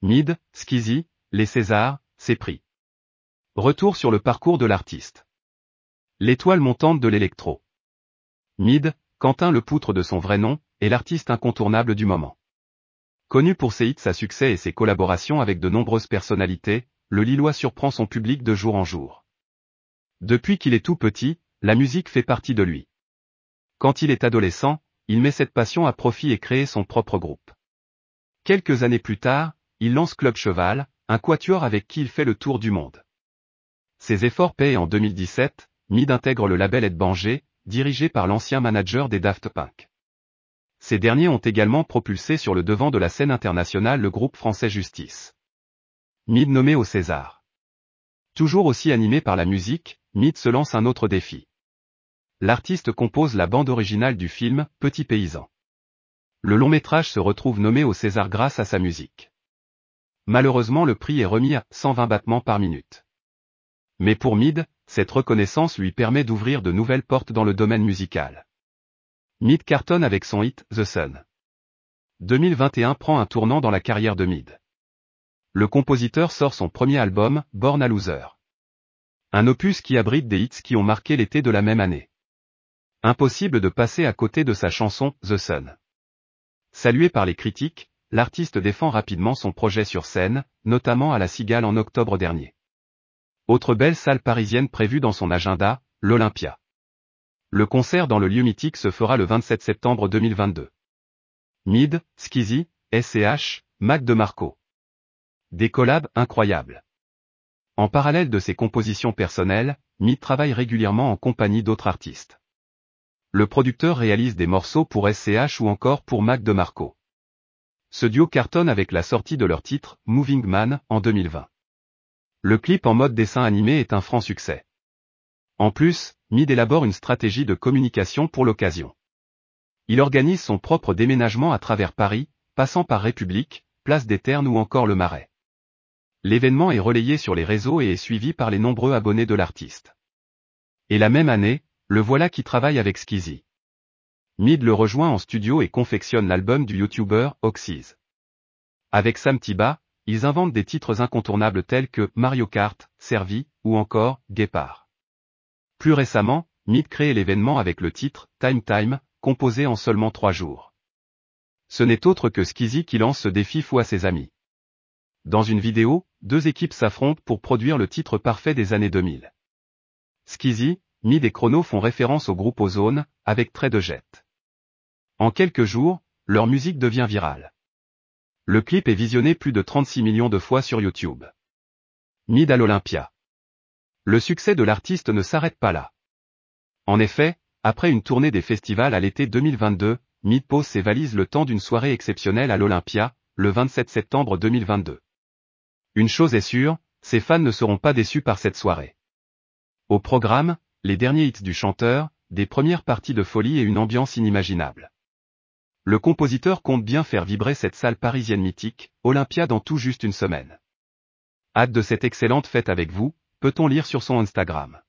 Mid, Skizzy, les Césars, ses prix. Retour sur le parcours de l'artiste. L'étoile montante de l'électro. Mid, Quentin le poutre de son vrai nom, est l'artiste incontournable du moment. Connu pour ses hits à succès et ses collaborations avec de nombreuses personnalités, le Lillois surprend son public de jour en jour. Depuis qu'il est tout petit, la musique fait partie de lui. Quand il est adolescent, il met cette passion à profit et crée son propre groupe. Quelques années plus tard, il lance Club Cheval, un quatuor avec qui il fait le tour du monde. Ses efforts paient en 2017, Mid intègre le label Ed Banger, dirigé par l'ancien manager des Daft Punk. Ces derniers ont également propulsé sur le devant de la scène internationale le groupe français Justice. Mid nommé au César. Toujours aussi animé par la musique, Mid se lance un autre défi. L'artiste compose la bande originale du film Petit paysan. Le long métrage se retrouve nommé au César grâce à sa musique. Malheureusement le prix est remis à 120 battements par minute. Mais pour Mid, cette reconnaissance lui permet d'ouvrir de nouvelles portes dans le domaine musical. Mid cartonne avec son hit The Sun. 2021 prend un tournant dans la carrière de Mid. Le compositeur sort son premier album, Born a Loser. Un opus qui abrite des hits qui ont marqué l'été de la même année. Impossible de passer à côté de sa chanson The Sun. Salué par les critiques, l'artiste défend rapidement son projet sur scène, notamment à la Cigale en octobre dernier. Autre belle salle parisienne prévue dans son agenda, l'Olympia. Le concert dans le lieu mythique se fera le 27 septembre 2022. Mid, Skizzy, SCH, Mac de Marco. Des collabs incroyables. En parallèle de ses compositions personnelles, Mid travaille régulièrement en compagnie d'autres artistes le producteur réalise des morceaux pour SCH ou encore pour Mac DeMarco. Ce duo cartonne avec la sortie de leur titre, Moving Man, en 2020. Le clip en mode dessin animé est un franc succès. En plus, Mid élabore une stratégie de communication pour l'occasion. Il organise son propre déménagement à travers Paris, passant par République, Place des Ternes ou encore le Marais. L'événement est relayé sur les réseaux et est suivi par les nombreux abonnés de l'artiste. Et la même année, le voilà qui travaille avec Skizzy. Mid le rejoint en studio et confectionne l'album du YouTuber Oxys. Avec Sam Tiba, ils inventent des titres incontournables tels que Mario Kart, Servi, ou encore Guépard. Plus récemment, Mid crée l'événement avec le titre Time Time, composé en seulement trois jours. Ce n'est autre que Skizzy qui lance ce défi fou à ses amis. Dans une vidéo, deux équipes s'affrontent pour produire le titre parfait des années 2000. Skizzy, Mid et Chrono font référence au groupe Ozone, avec trait de jet. En quelques jours, leur musique devient virale. Le clip est visionné plus de 36 millions de fois sur YouTube. Mid à l'Olympia. Le succès de l'artiste ne s'arrête pas là. En effet, après une tournée des festivals à l'été 2022, Mid pose ses valises le temps d'une soirée exceptionnelle à l'Olympia, le 27 septembre 2022. Une chose est sûre, ses fans ne seront pas déçus par cette soirée. Au programme, les derniers hits du chanteur, des premières parties de folie et une ambiance inimaginable. Le compositeur compte bien faire vibrer cette salle parisienne mythique, Olympia dans tout juste une semaine. Hâte de cette excellente fête avec vous, peut-on lire sur son Instagram.